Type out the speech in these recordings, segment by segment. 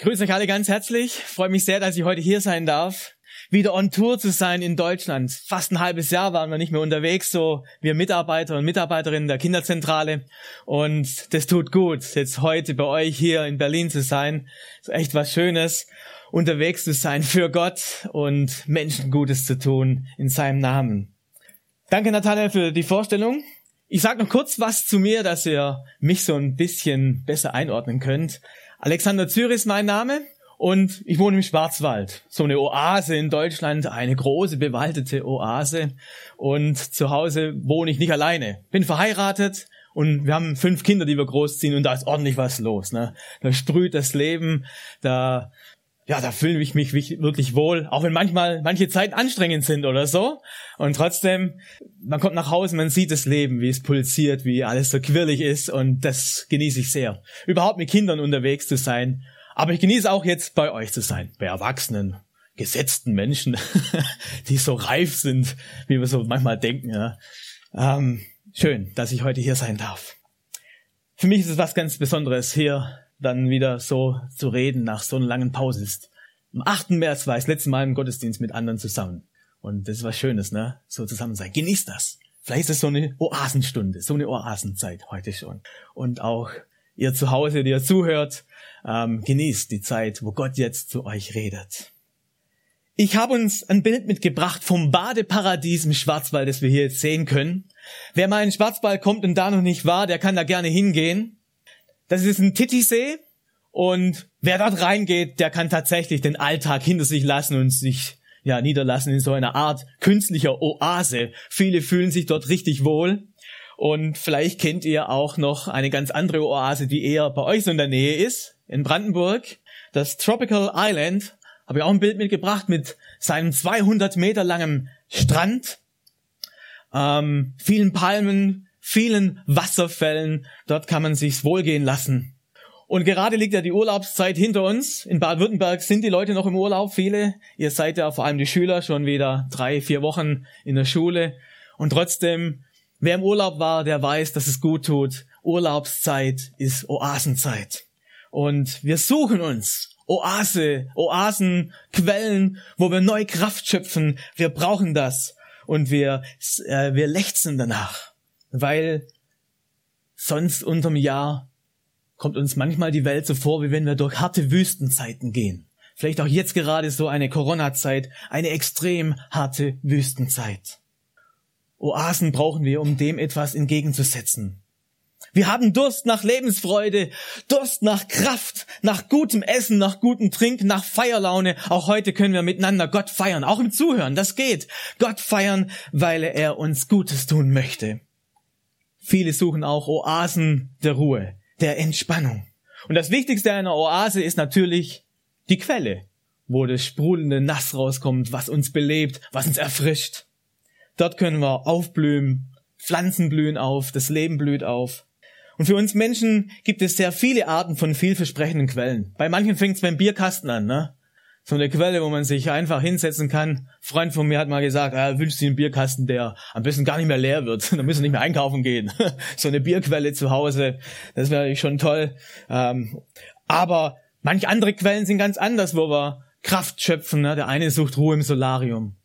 Grüße euch alle ganz herzlich. Freue mich sehr, dass ich heute hier sein darf. Wieder on Tour zu sein in Deutschland. Fast ein halbes Jahr waren wir nicht mehr unterwegs, so wir Mitarbeiter und Mitarbeiterinnen der Kinderzentrale. Und das tut gut, jetzt heute bei euch hier in Berlin zu sein. ist echt was Schönes, unterwegs zu sein für Gott und Menschen Gutes zu tun in seinem Namen. Danke, Natalia, für die Vorstellung. Ich sage noch kurz was zu mir, dass ihr mich so ein bisschen besser einordnen könnt. Alexander Zürich ist mein Name und ich wohne im Schwarzwald. So eine Oase in Deutschland, eine große bewaldete Oase. Und zu Hause wohne ich nicht alleine. Bin verheiratet und wir haben fünf Kinder, die wir großziehen und da ist ordentlich was los. Ne? Da sprüht das Leben, da ja, da fühle ich mich wirklich wohl, auch wenn manchmal manche Zeiten anstrengend sind oder so. Und trotzdem, man kommt nach Hause, man sieht das Leben, wie es pulsiert, wie alles so quirlig ist und das genieße ich sehr. Überhaupt mit Kindern unterwegs zu sein. Aber ich genieße auch jetzt bei euch zu sein, bei Erwachsenen, gesetzten Menschen, die so reif sind, wie wir so manchmal denken. Ja. Ähm, schön, dass ich heute hier sein darf. Für mich ist es was ganz Besonderes, hier dann wieder so zu reden nach so einer langen Pause ist. Am 8. März war ich das letzte Mal im Gottesdienst mit anderen zusammen. Und das ist was Schönes, ne? So zusammen sein. Genießt das. Vielleicht ist es so eine Oasenstunde, so eine Oasenzeit heute schon. Und auch ihr zu Hause, die ihr zuhört, ähm, genießt die Zeit, wo Gott jetzt zu euch redet. Ich habe uns ein Bild mitgebracht vom Badeparadies im Schwarzwald, das wir hier jetzt sehen können. Wer mal in den Schwarzwald kommt und da noch nicht war, der kann da gerne hingehen. Das ist ein Titisee und wer dort reingeht, der kann tatsächlich den Alltag hinter sich lassen und sich ja niederlassen in so einer Art künstlicher Oase. Viele fühlen sich dort richtig wohl. Und vielleicht kennt ihr auch noch eine ganz andere Oase, die eher bei euch so in der Nähe ist, in Brandenburg. Das Tropical Island. Habe ich auch ein Bild mitgebracht mit seinem 200 Meter langen Strand, ähm, vielen Palmen, vielen Wasserfällen. Dort kann man sich's wohlgehen lassen. Und gerade liegt ja die Urlaubszeit hinter uns. In Baden-Württemberg sind die Leute noch im Urlaub, viele. Ihr seid ja vor allem die Schüler schon wieder drei, vier Wochen in der Schule. Und trotzdem, wer im Urlaub war, der weiß, dass es gut tut. Urlaubszeit ist Oasenzeit. Und wir suchen uns Oase, Oasen, Quellen, wo wir neue Kraft schöpfen. Wir brauchen das. Und wir, äh, wir lechzen danach weil sonst unterm Jahr kommt uns manchmal die Welt so vor, wie wenn wir durch harte Wüstenzeiten gehen. Vielleicht auch jetzt gerade so eine Corona-Zeit, eine extrem harte Wüstenzeit. Oasen brauchen wir, um dem etwas entgegenzusetzen. Wir haben Durst nach Lebensfreude, Durst nach Kraft, nach gutem Essen, nach gutem Trinken, nach Feierlaune. Auch heute können wir miteinander Gott feiern, auch im Zuhören, das geht. Gott feiern, weil er uns Gutes tun möchte. Viele suchen auch Oasen der Ruhe, der Entspannung. Und das Wichtigste einer Oase ist natürlich die Quelle, wo das sprudelnde Nass rauskommt, was uns belebt, was uns erfrischt. Dort können wir aufblühen, Pflanzen blühen auf, das Leben blüht auf. Und für uns Menschen gibt es sehr viele Arten von vielversprechenden Quellen. Bei manchen fängt es beim Bierkasten an, ne? So eine Quelle, wo man sich einfach hinsetzen kann. Ein Freund von mir hat mal gesagt, er wünscht sich einen Bierkasten, der am besten gar nicht mehr leer wird. Da müssen wir nicht mehr einkaufen gehen. so eine Bierquelle zu Hause, das wäre schon toll. Ähm, aber manche andere Quellen sind ganz anders, wo wir Kraft schöpfen. Ne? Der eine sucht Ruhe im Solarium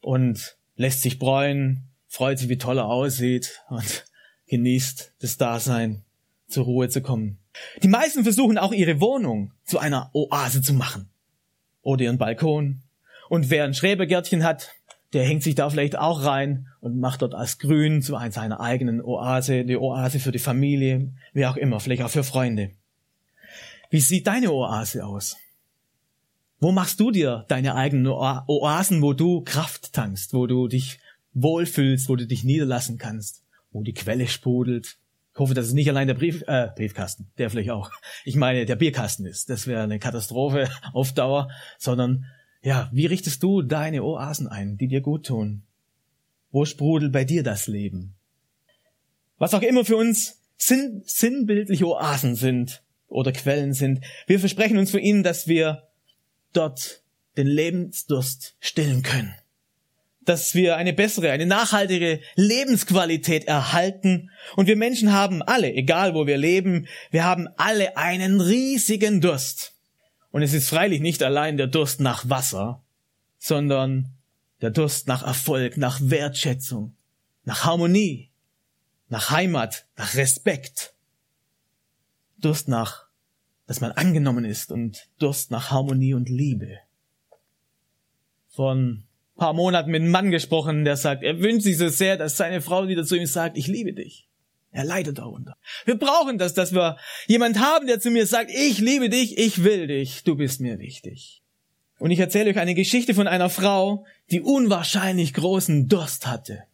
und lässt sich bräunen, freut sich, wie toll er aussieht und genießt das Dasein, zur Ruhe zu kommen. Die meisten versuchen auch ihre Wohnung zu einer Oase zu machen oder ihren Balkon. Und wer ein Schrebergärtchen hat, der hängt sich da vielleicht auch rein und macht dort als Grün zu seiner eigenen Oase, die Oase für die Familie, wie auch immer, vielleicht auch für Freunde. Wie sieht deine Oase aus? Wo machst du dir deine eigenen Oasen, wo du Kraft tankst, wo du dich wohlfühlst, wo du dich niederlassen kannst? wo die Quelle sprudelt. Ich hoffe, dass es nicht allein der Brief, äh, Briefkasten, der vielleicht auch. Ich meine, der Bierkasten ist. Das wäre eine Katastrophe auf Dauer, sondern ja, wie richtest du deine Oasen ein, die dir gut tun? Wo sprudelt bei dir das Leben? Was auch immer für uns sinn sinnbildliche Oasen sind oder Quellen sind, wir versprechen uns von ihnen, dass wir dort den Lebensdurst stillen können. Dass wir eine bessere, eine nachhaltige Lebensqualität erhalten. Und wir Menschen haben alle, egal wo wir leben, wir haben alle einen riesigen Durst. Und es ist freilich nicht allein der Durst nach Wasser, sondern der Durst nach Erfolg, nach Wertschätzung, nach Harmonie, nach Heimat, nach Respekt. Durst nach, dass man angenommen ist und Durst nach Harmonie und Liebe von paar Monaten mit einem Mann gesprochen, der sagt, er wünscht sich so sehr, dass seine Frau wieder zu ihm sagt, ich liebe dich. Er leidet darunter. Wir brauchen das, dass wir jemand haben, der zu mir sagt, ich liebe dich, ich will dich, du bist mir wichtig. Und ich erzähle euch eine Geschichte von einer Frau, die unwahrscheinlich großen Durst hatte.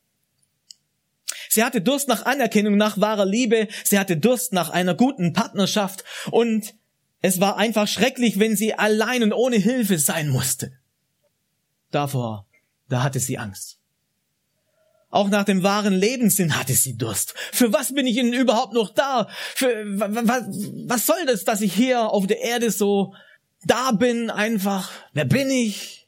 Sie hatte Durst nach Anerkennung, nach wahrer Liebe, sie hatte Durst nach einer guten Partnerschaft und es war einfach schrecklich, wenn sie allein und ohne Hilfe sein musste. Davor, da hatte sie Angst. Auch nach dem wahren Lebenssinn hatte sie Durst. Für was bin ich denn überhaupt noch da? Für, was, was soll das, dass ich hier auf der Erde so da bin einfach? Wer bin ich?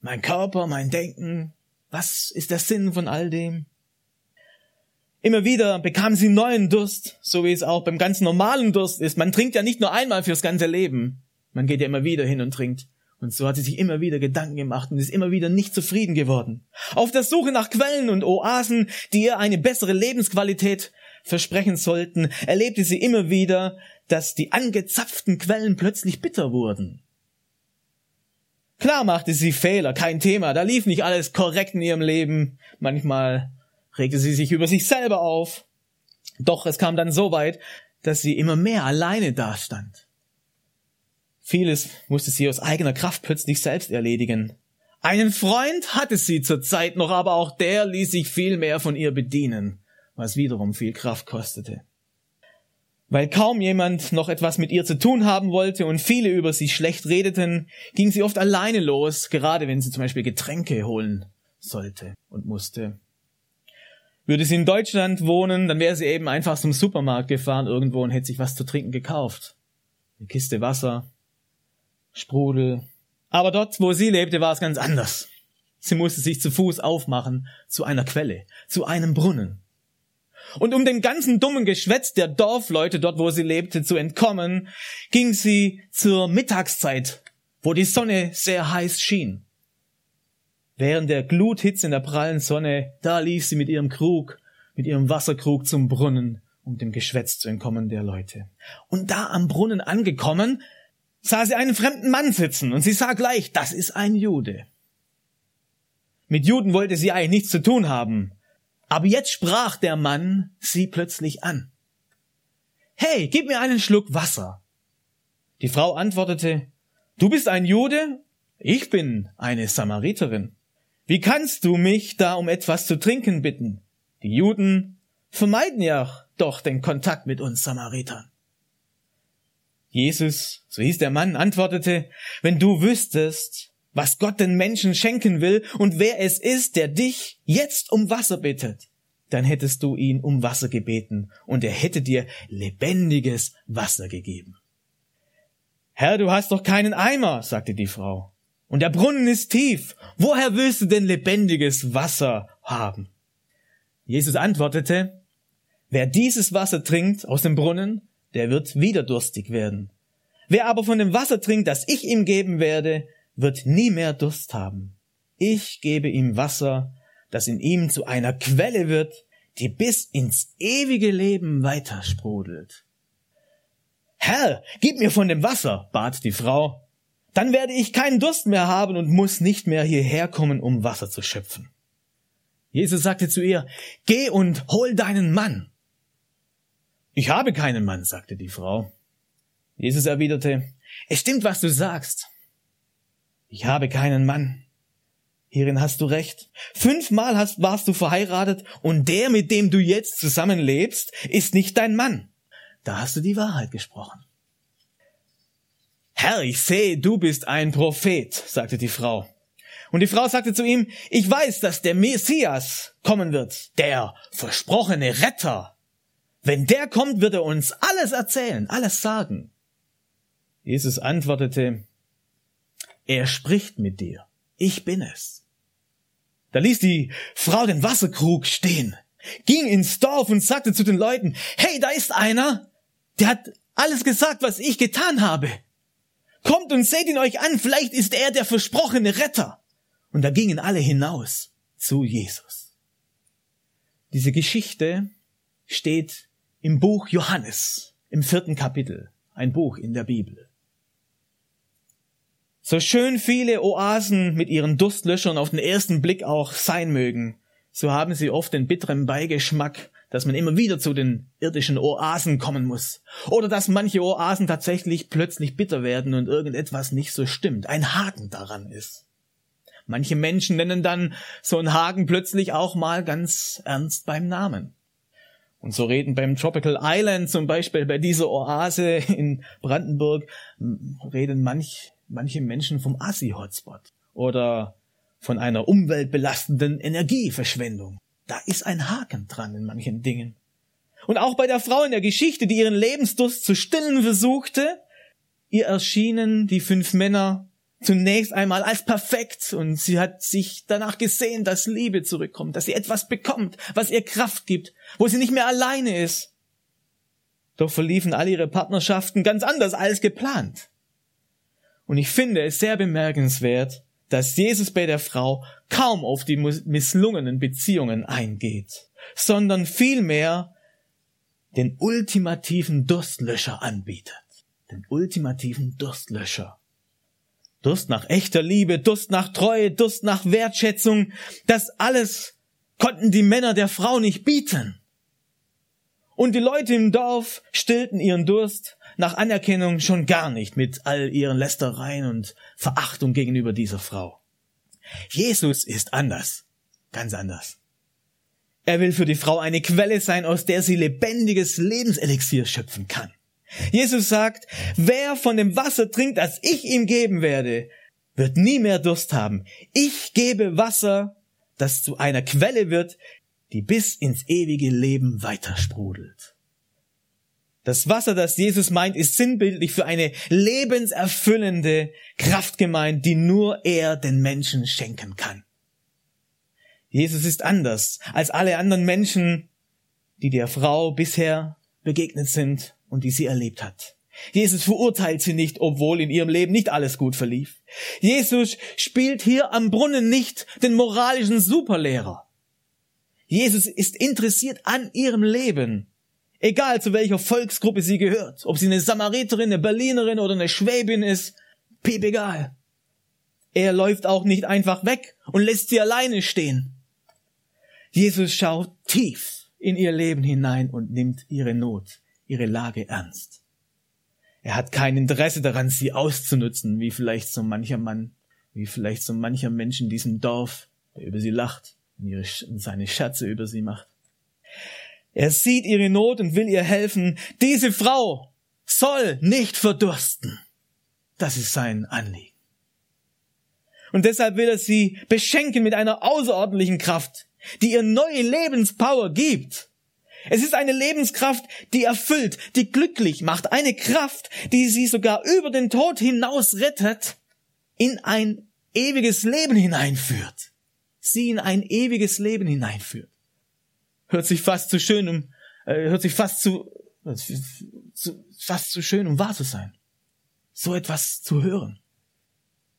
Mein Körper, mein Denken? Was ist der Sinn von all dem? Immer wieder bekam sie neuen Durst, so wie es auch beim ganz normalen Durst ist. Man trinkt ja nicht nur einmal fürs ganze Leben. Man geht ja immer wieder hin und trinkt. Und so hat sie sich immer wieder Gedanken gemacht und ist immer wieder nicht zufrieden geworden. Auf der Suche nach Quellen und Oasen, die ihr eine bessere Lebensqualität versprechen sollten, erlebte sie immer wieder, dass die angezapften Quellen plötzlich bitter wurden. Klar machte sie Fehler, kein Thema, da lief nicht alles korrekt in ihrem Leben. Manchmal regte sie sich über sich selber auf. Doch es kam dann so weit, dass sie immer mehr alleine dastand. Vieles musste sie aus eigener Kraft plötzlich selbst erledigen. Einen Freund hatte sie zur Zeit noch, aber auch der ließ sich viel mehr von ihr bedienen, was wiederum viel Kraft kostete. Weil kaum jemand noch etwas mit ihr zu tun haben wollte und viele über sie schlecht redeten, ging sie oft alleine los, gerade wenn sie zum Beispiel Getränke holen sollte und musste. Würde sie in Deutschland wohnen, dann wäre sie eben einfach zum Supermarkt gefahren irgendwo und hätte sich was zu trinken gekauft. Eine Kiste Wasser, Sprudel. Aber dort, wo sie lebte, war es ganz anders. Sie musste sich zu Fuß aufmachen zu einer Quelle, zu einem Brunnen. Und um dem ganzen dummen Geschwätz der Dorfleute dort, wo sie lebte, zu entkommen, ging sie zur Mittagszeit, wo die Sonne sehr heiß schien. Während der Gluthitze in der prallen Sonne, da lief sie mit ihrem Krug, mit ihrem Wasserkrug zum Brunnen, um dem Geschwätz zu entkommen der Leute. Und da am Brunnen angekommen, sah sie einen fremden Mann sitzen und sie sah gleich, das ist ein Jude. Mit Juden wollte sie eigentlich nichts zu tun haben. Aber jetzt sprach der Mann sie plötzlich an. Hey, gib mir einen Schluck Wasser. Die Frau antwortete, du bist ein Jude? Ich bin eine Samariterin. Wie kannst du mich da um etwas zu trinken bitten? Die Juden vermeiden ja doch den Kontakt mit uns Samaritern. Jesus, so hieß der Mann, antwortete, wenn du wüsstest, was Gott den Menschen schenken will und wer es ist, der dich jetzt um Wasser bittet, dann hättest du ihn um Wasser gebeten und er hätte dir lebendiges Wasser gegeben. Herr, du hast doch keinen Eimer, sagte die Frau. Und der Brunnen ist tief. Woher willst du denn lebendiges Wasser haben? Jesus antwortete, wer dieses Wasser trinkt aus dem Brunnen, der wird wieder durstig werden. Wer aber von dem Wasser trinkt, das ich ihm geben werde, wird nie mehr Durst haben. Ich gebe ihm Wasser, das in ihm zu einer Quelle wird, die bis ins ewige Leben weitersprudelt. Herr, gib mir von dem Wasser, bat die Frau. Dann werde ich keinen Durst mehr haben und muss nicht mehr hierher kommen, um Wasser zu schöpfen. Jesus sagte zu ihr, Geh und hol deinen Mann. Ich habe keinen Mann, sagte die Frau. Jesus erwiderte, es stimmt, was du sagst. Ich habe keinen Mann. Hierin hast du recht. Fünfmal hast, warst du verheiratet und der, mit dem du jetzt zusammenlebst, ist nicht dein Mann. Da hast du die Wahrheit gesprochen. Herr, ich sehe, du bist ein Prophet, sagte die Frau. Und die Frau sagte zu ihm, ich weiß, dass der Messias kommen wird, der versprochene Retter. Wenn der kommt, wird er uns alles erzählen, alles sagen. Jesus antwortete, er spricht mit dir. Ich bin es. Da ließ die Frau den Wasserkrug stehen, ging ins Dorf und sagte zu den Leuten, hey, da ist einer, der hat alles gesagt, was ich getan habe. Kommt und seht ihn euch an, vielleicht ist er der versprochene Retter. Und da gingen alle hinaus zu Jesus. Diese Geschichte steht im Buch Johannes, im vierten Kapitel, ein Buch in der Bibel. So schön viele Oasen mit ihren Durstlöschern auf den ersten Blick auch sein mögen, so haben sie oft den bitteren Beigeschmack dass man immer wieder zu den irdischen Oasen kommen muss. Oder dass manche Oasen tatsächlich plötzlich bitter werden und irgendetwas nicht so stimmt, ein Haken daran ist. Manche Menschen nennen dann so einen Haken plötzlich auch mal ganz ernst beim Namen. Und so reden beim Tropical Island zum Beispiel, bei dieser Oase in Brandenburg, reden manch, manche Menschen vom Assi-Hotspot oder von einer umweltbelastenden Energieverschwendung. Da ist ein Haken dran in manchen Dingen. Und auch bei der Frau in der Geschichte, die ihren Lebensdurst zu stillen versuchte, ihr erschienen die fünf Männer zunächst einmal als perfekt und sie hat sich danach gesehen, dass Liebe zurückkommt, dass sie etwas bekommt, was ihr Kraft gibt, wo sie nicht mehr alleine ist. Doch verliefen all ihre Partnerschaften ganz anders als geplant. Und ich finde es sehr bemerkenswert, dass Jesus bei der Frau kaum auf die misslungenen Beziehungen eingeht, sondern vielmehr den ultimativen Durstlöscher anbietet. Den ultimativen Durstlöscher. Durst nach echter Liebe, Durst nach Treue, Durst nach Wertschätzung, das alles konnten die Männer der Frau nicht bieten. Und die Leute im Dorf stillten ihren Durst nach Anerkennung schon gar nicht mit all ihren Lästereien und Verachtung gegenüber dieser Frau. Jesus ist anders, ganz anders. Er will für die Frau eine Quelle sein, aus der sie lebendiges Lebenselixier schöpfen kann. Jesus sagt, wer von dem Wasser trinkt, das ich ihm geben werde, wird nie mehr Durst haben. Ich gebe Wasser, das zu einer Quelle wird, die bis ins ewige Leben weitersprudelt. Das Wasser, das Jesus meint, ist sinnbildlich für eine lebenserfüllende Kraft gemeint, die nur er den Menschen schenken kann. Jesus ist anders als alle anderen Menschen, die der Frau bisher begegnet sind und die sie erlebt hat. Jesus verurteilt sie nicht, obwohl in ihrem Leben nicht alles gut verlief. Jesus spielt hier am Brunnen nicht den moralischen Superlehrer. Jesus ist interessiert an ihrem Leben Egal zu welcher Volksgruppe sie gehört, ob sie eine Samariterin, eine Berlinerin oder eine Schwäbin ist, piep egal. Er läuft auch nicht einfach weg und lässt sie alleine stehen. Jesus schaut tief in ihr Leben hinein und nimmt ihre Not, ihre Lage ernst. Er hat kein Interesse daran, sie auszunutzen, wie vielleicht so mancher Mann, wie vielleicht so mancher Mensch in diesem Dorf, der über sie lacht und ihre, seine Scherze über sie macht. Er sieht ihre Not und will ihr helfen. Diese Frau soll nicht verdursten. Das ist sein Anliegen. Und deshalb will er sie beschenken mit einer außerordentlichen Kraft, die ihr neue Lebenspower gibt. Es ist eine Lebenskraft, die erfüllt, die glücklich macht, eine Kraft, die sie sogar über den Tod hinaus rettet, in ein ewiges Leben hineinführt. Sie in ein ewiges Leben hineinführt. Hört sich fast zu schön, um, äh, hört sich fast zu, zu, fast zu schön, um wahr zu sein. So etwas zu hören.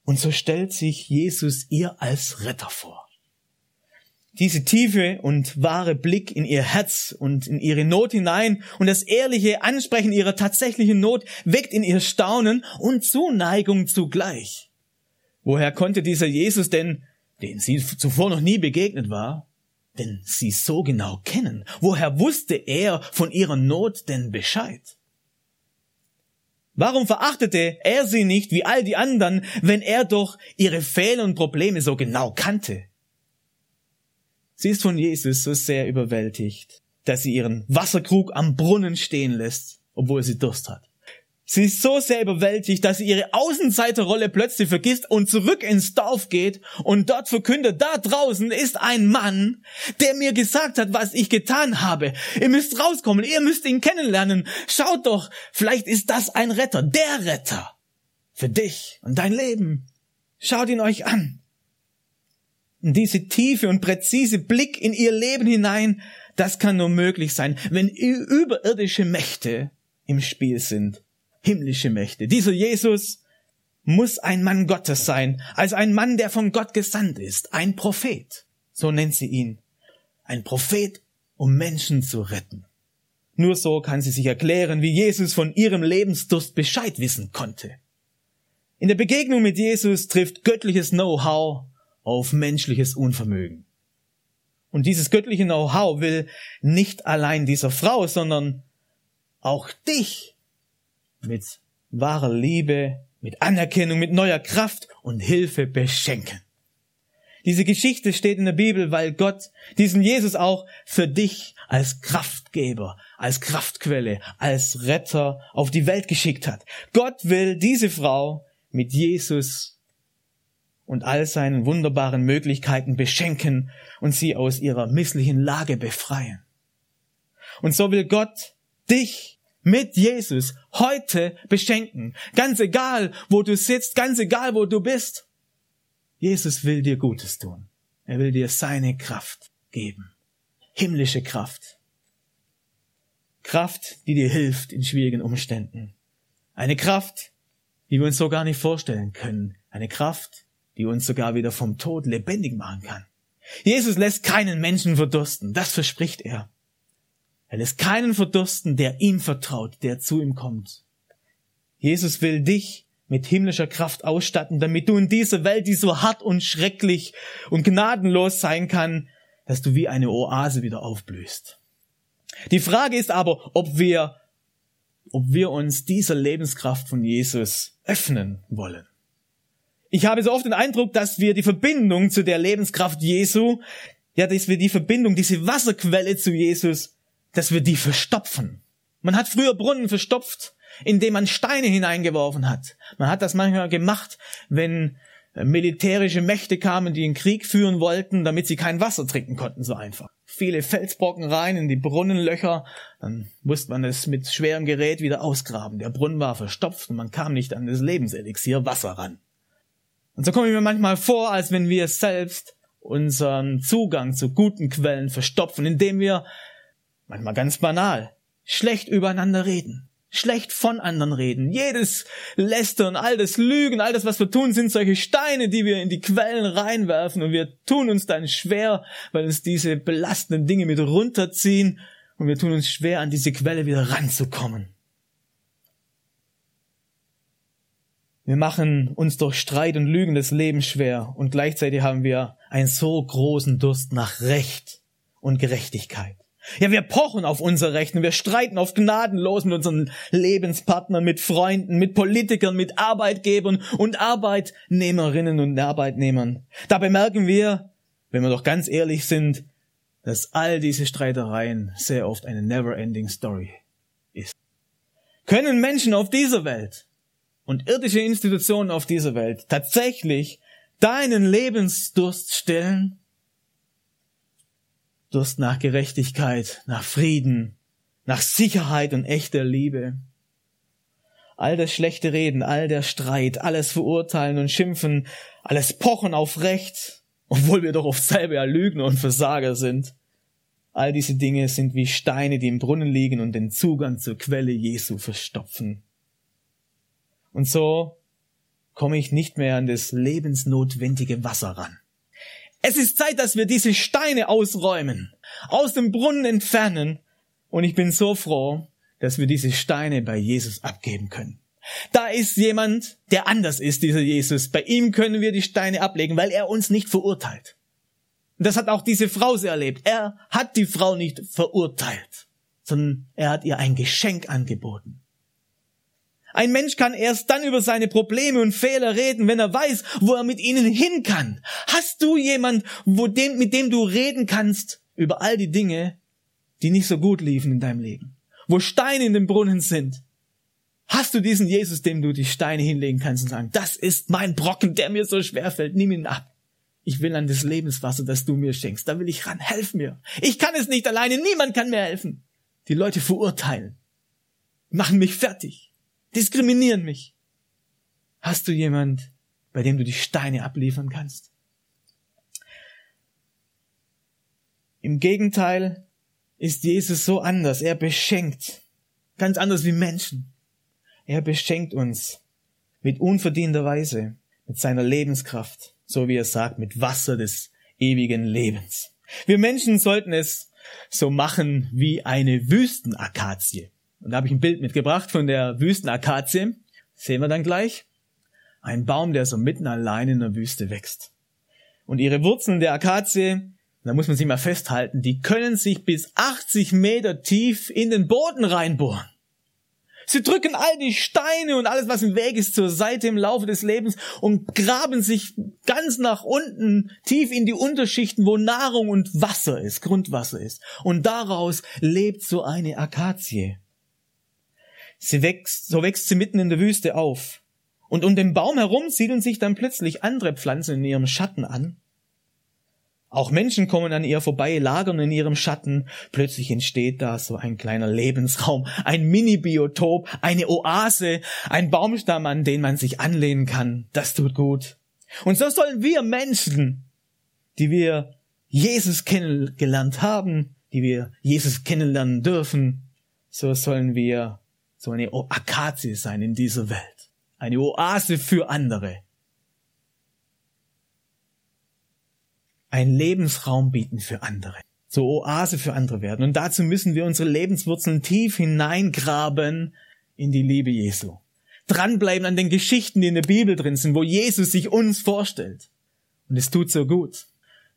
Und so stellt sich Jesus ihr als Retter vor. Diese tiefe und wahre Blick in ihr Herz und in ihre Not hinein und das ehrliche Ansprechen ihrer tatsächlichen Not weckt in ihr Staunen und Zuneigung zugleich. Woher konnte dieser Jesus denn, den sie zuvor noch nie begegnet war, denn sie so genau kennen. Woher wusste er von ihrer Not denn Bescheid? Warum verachtete er sie nicht wie all die anderen, wenn er doch ihre Fehler und Probleme so genau kannte? Sie ist von Jesus so sehr überwältigt, dass sie ihren Wasserkrug am Brunnen stehen lässt, obwohl sie Durst hat. Sie ist so sehr überwältigt, dass sie ihre Außenseiterrolle plötzlich vergisst und zurück ins Dorf geht und dort verkündet, da draußen ist ein Mann, der mir gesagt hat, was ich getan habe. Ihr müsst rauskommen, ihr müsst ihn kennenlernen. Schaut doch, vielleicht ist das ein Retter, der Retter. Für dich und dein Leben. Schaut ihn euch an. Und diese tiefe und präzise Blick in ihr Leben hinein, das kann nur möglich sein, wenn überirdische Mächte im Spiel sind himmlische Mächte. Dieser Jesus muss ein Mann Gottes sein, also ein Mann, der von Gott gesandt ist, ein Prophet. So nennt sie ihn. Ein Prophet, um Menschen zu retten. Nur so kann sie sich erklären, wie Jesus von ihrem Lebensdurst Bescheid wissen konnte. In der Begegnung mit Jesus trifft göttliches Know-how auf menschliches Unvermögen. Und dieses göttliche Know-how will nicht allein dieser Frau, sondern auch dich mit wahrer Liebe, mit Anerkennung, mit neuer Kraft und Hilfe beschenken. Diese Geschichte steht in der Bibel, weil Gott diesen Jesus auch für dich als Kraftgeber, als Kraftquelle, als Retter auf die Welt geschickt hat. Gott will diese Frau mit Jesus und all seinen wunderbaren Möglichkeiten beschenken und sie aus ihrer misslichen Lage befreien. Und so will Gott dich mit Jesus heute beschenken. Ganz egal, wo du sitzt, ganz egal, wo du bist. Jesus will dir Gutes tun. Er will dir seine Kraft geben. Himmlische Kraft. Kraft, die dir hilft in schwierigen Umständen. Eine Kraft, die wir uns so gar nicht vorstellen können. Eine Kraft, die uns sogar wieder vom Tod lebendig machen kann. Jesus lässt keinen Menschen verdursten. Das verspricht er. Er lässt keinen verdursten, der ihm vertraut, der zu ihm kommt. Jesus will dich mit himmlischer Kraft ausstatten, damit du in dieser Welt, die so hart und schrecklich und gnadenlos sein kann, dass du wie eine Oase wieder aufblühst. Die Frage ist aber, ob wir, ob wir uns dieser Lebenskraft von Jesus öffnen wollen. Ich habe so oft den Eindruck, dass wir die Verbindung zu der Lebenskraft Jesu, ja, dass wir die Verbindung, diese Wasserquelle zu Jesus dass wir die verstopfen. Man hat früher Brunnen verstopft, indem man Steine hineingeworfen hat. Man hat das manchmal gemacht, wenn äh, militärische Mächte kamen, die einen Krieg führen wollten, damit sie kein Wasser trinken konnten, so einfach. Viele Felsbrocken rein in die Brunnenlöcher, dann musste man es mit schwerem Gerät wieder ausgraben. Der Brunnen war verstopft und man kam nicht an das Lebenselixier Wasser ran. Und so komme ich mir manchmal vor, als wenn wir selbst unseren Zugang zu guten Quellen verstopfen, indem wir manchmal ganz banal, schlecht übereinander reden, schlecht von anderen reden. Jedes Lästern, all das Lügen, all das, was wir tun, sind solche Steine, die wir in die Quellen reinwerfen und wir tun uns dann schwer, weil uns diese belastenden Dinge mit runterziehen und wir tun uns schwer, an diese Quelle wieder ranzukommen. Wir machen uns durch Streit und Lügen das Leben schwer und gleichzeitig haben wir einen so großen Durst nach Recht und Gerechtigkeit. Ja, wir pochen auf unser Recht und wir streiten oft gnadenlos mit unseren Lebenspartnern, mit Freunden, mit Politikern, mit Arbeitgebern und Arbeitnehmerinnen und Arbeitnehmern. Dabei merken wir, wenn wir doch ganz ehrlich sind, dass all diese Streitereien sehr oft eine never-ending Story ist. Können Menschen auf dieser Welt und irdische Institutionen auf dieser Welt tatsächlich deinen Lebensdurst stillen? Durst nach Gerechtigkeit, nach Frieden, nach Sicherheit und echter Liebe. All das schlechte Reden, all der Streit, alles verurteilen und schimpfen, alles pochen auf Recht, obwohl wir doch oft selber ja Lügner und Versager sind. All diese Dinge sind wie Steine, die im Brunnen liegen und den Zugang zur Quelle Jesu verstopfen. Und so komme ich nicht mehr an das lebensnotwendige Wasser ran. Es ist Zeit, dass wir diese Steine ausräumen, aus dem Brunnen entfernen. Und ich bin so froh, dass wir diese Steine bei Jesus abgeben können. Da ist jemand, der anders ist, dieser Jesus. Bei ihm können wir die Steine ablegen, weil er uns nicht verurteilt. Und das hat auch diese Frau so erlebt. Er hat die Frau nicht verurteilt, sondern er hat ihr ein Geschenk angeboten. Ein Mensch kann erst dann über seine Probleme und Fehler reden, wenn er weiß, wo er mit ihnen hin kann. Hast du jemand, wo dem, mit dem du reden kannst über all die Dinge, die nicht so gut liefen in deinem Leben? Wo Steine in dem Brunnen sind? Hast du diesen Jesus, dem du die Steine hinlegen kannst und sagen, das ist mein Brocken, der mir so schwer fällt, nimm ihn ab. Ich will an das Lebenswasser, das du mir schenkst. Da will ich ran. Helf mir. Ich kann es nicht alleine. Niemand kann mir helfen. Die Leute verurteilen. Machen mich fertig. Diskriminieren mich. Hast du jemand, bei dem du die Steine abliefern kannst? Im Gegenteil ist Jesus so anders. Er beschenkt. Ganz anders wie Menschen. Er beschenkt uns mit unverdienter Weise, mit seiner Lebenskraft so wie er sagt, mit Wasser des ewigen Lebens. Wir Menschen sollten es so machen wie eine Wüstenakazie. Und da habe ich ein Bild mitgebracht von der Wüstenakazie. Sehen wir dann gleich. Ein Baum, der so mitten allein in der Wüste wächst. Und ihre Wurzeln der Akazie, da muss man sich mal festhalten, die können sich bis 80 Meter tief in den Boden reinbohren. Sie drücken all die Steine und alles, was im Weg ist, zur Seite im Laufe des Lebens und graben sich ganz nach unten, tief in die Unterschichten, wo Nahrung und Wasser ist, Grundwasser ist. Und daraus lebt so eine Akazie. Sie wächst, so wächst sie mitten in der Wüste auf. Und um den Baum herum siedeln sich dann plötzlich andere Pflanzen in ihrem Schatten an. Auch Menschen kommen an ihr vorbei, lagern in ihrem Schatten. Plötzlich entsteht da so ein kleiner Lebensraum, ein Mini-Biotop, eine Oase, ein Baumstamm, an den man sich anlehnen kann. Das tut gut. Und so sollen wir Menschen, die wir Jesus kennengelernt haben, die wir Jesus kennenlernen dürfen, so sollen wir so eine Akazie sein in dieser Welt. Eine Oase für andere. ein Lebensraum bieten für andere. So Oase für andere werden. Und dazu müssen wir unsere Lebenswurzeln tief hineingraben in die Liebe Jesu. Dranbleiben an den Geschichten, die in der Bibel drin sind, wo Jesus sich uns vorstellt. Und es tut so gut,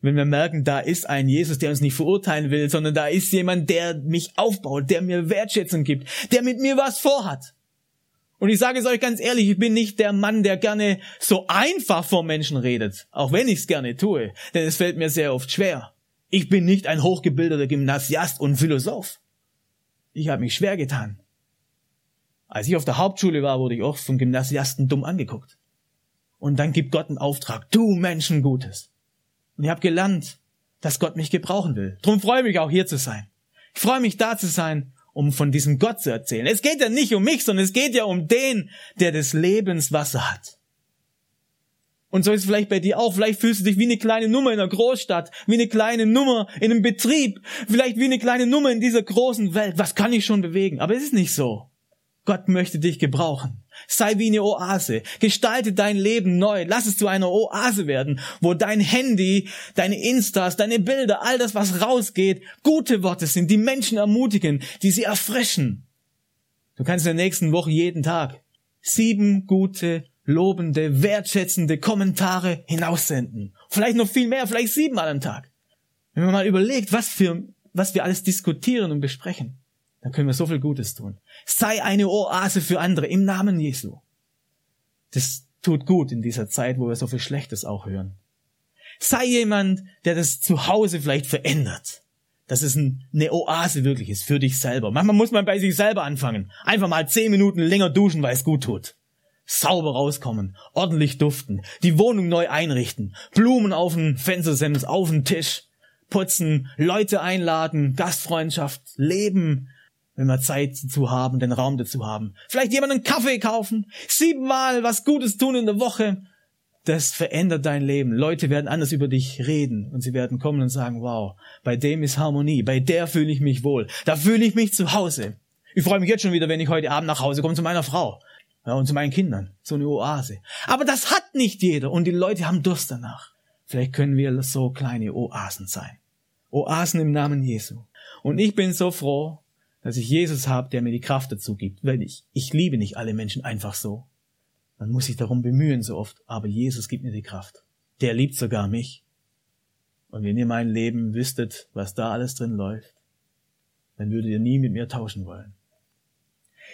wenn wir merken, da ist ein Jesus, der uns nicht verurteilen will, sondern da ist jemand, der mich aufbaut, der mir Wertschätzung gibt, der mit mir was vorhat. Und ich sage es euch ganz ehrlich, ich bin nicht der Mann, der gerne so einfach vor Menschen redet, auch wenn ich es gerne tue, denn es fällt mir sehr oft schwer. Ich bin nicht ein hochgebildeter Gymnasiast und Philosoph. Ich habe mich schwer getan. Als ich auf der Hauptschule war, wurde ich oft von Gymnasiasten dumm angeguckt. Und dann gibt Gott einen Auftrag, tu Menschen Gutes. Und ich habe gelernt, dass Gott mich gebrauchen will. Drum freue ich mich auch hier zu sein. Ich freue mich da zu sein um von diesem Gott zu erzählen. Es geht ja nicht um mich, sondern es geht ja um den, der des Lebens Wasser hat. Und so ist es vielleicht bei dir auch. Vielleicht fühlst du dich wie eine kleine Nummer in einer Großstadt, wie eine kleine Nummer in einem Betrieb, vielleicht wie eine kleine Nummer in dieser großen Welt. Was kann ich schon bewegen? Aber es ist nicht so. Gott möchte dich gebrauchen. Sei wie eine Oase. Gestalte dein Leben neu. Lass es zu einer Oase werden, wo dein Handy, deine Instas, deine Bilder, all das, was rausgeht, gute Worte sind, die Menschen ermutigen, die sie erfrischen. Du kannst in der nächsten Woche jeden Tag sieben gute, lobende, wertschätzende Kommentare hinaussenden. Vielleicht noch viel mehr, vielleicht siebenmal am Tag. Wenn man mal überlegt, was für, was wir alles diskutieren und besprechen dann können wir so viel Gutes tun. Sei eine Oase für andere im Namen Jesu. Das tut gut in dieser Zeit, wo wir so viel Schlechtes auch hören. Sei jemand, der das zu Hause vielleicht verändert. Dass es eine Oase wirklich ist für dich selber. Manchmal muss man bei sich selber anfangen. Einfach mal zehn Minuten länger duschen, weil es gut tut. Sauber rauskommen, ordentlich duften, die Wohnung neu einrichten, Blumen auf den Fenstersims, auf den Tisch, putzen, Leute einladen, Gastfreundschaft, leben, wenn wir Zeit dazu haben, den Raum dazu haben. Vielleicht jemanden Kaffee kaufen, siebenmal was Gutes tun in der Woche. Das verändert dein Leben. Leute werden anders über dich reden und sie werden kommen und sagen, wow, bei dem ist Harmonie, bei der fühle ich mich wohl, da fühle ich mich zu Hause. Ich freue mich jetzt schon wieder, wenn ich heute Abend nach Hause komme zu meiner Frau ja, und zu meinen Kindern. So eine Oase. Aber das hat nicht jeder und die Leute haben Durst danach. Vielleicht können wir so kleine Oasen sein. Oasen im Namen Jesu. Und ich bin so froh, dass ich Jesus habe, der mir die Kraft dazu gibt. Weil ich, ich liebe nicht alle Menschen einfach so. Man muss sich darum bemühen so oft, aber Jesus gibt mir die Kraft. Der liebt sogar mich. Und wenn ihr mein Leben wüsstet, was da alles drin läuft, dann würdet ihr nie mit mir tauschen wollen.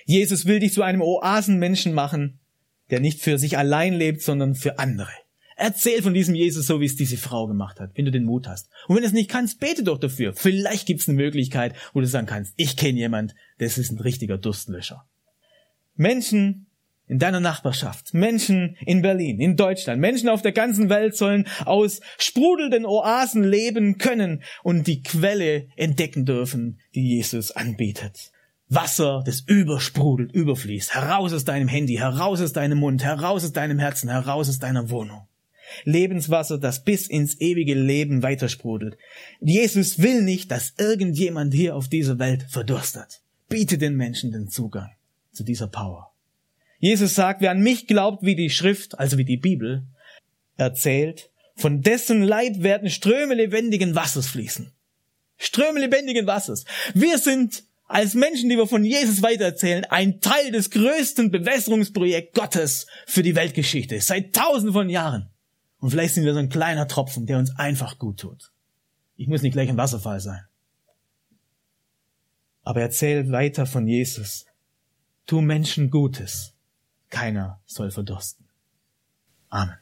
Jesus will dich zu einem Oasenmenschen machen, der nicht für sich allein lebt, sondern für andere. Erzähl von diesem Jesus, so wie es diese Frau gemacht hat, wenn du den Mut hast. Und wenn du es nicht kannst, bete doch dafür. Vielleicht gibt es eine Möglichkeit, wo du sagen kannst, ich kenne jemand, das ist ein richtiger Durstlöscher. Menschen in deiner Nachbarschaft, Menschen in Berlin, in Deutschland, Menschen auf der ganzen Welt sollen aus sprudelnden Oasen leben können und die Quelle entdecken dürfen, die Jesus anbietet. Wasser, das übersprudelt, überfließt, heraus aus deinem Handy, heraus aus deinem Mund, heraus aus deinem Herzen, heraus aus deiner Wohnung. Lebenswasser, das bis ins ewige Leben weitersprudelt. Jesus will nicht, dass irgendjemand hier auf dieser Welt verdurstet. Biete den Menschen den Zugang zu dieser Power. Jesus sagt, wer an mich glaubt, wie die Schrift, also wie die Bibel, erzählt, von dessen Leib werden Ströme lebendigen Wassers fließen. Ströme lebendigen Wassers. Wir sind als Menschen, die wir von Jesus weitererzählen, ein Teil des größten Bewässerungsprojekts Gottes für die Weltgeschichte. Seit tausenden von Jahren. Und vielleicht sind wir so ein kleiner Tropfen, der uns einfach gut tut. Ich muss nicht gleich ein Wasserfall sein. Aber erzähl weiter von Jesus. Tu Menschen Gutes keiner soll verdursten. Amen.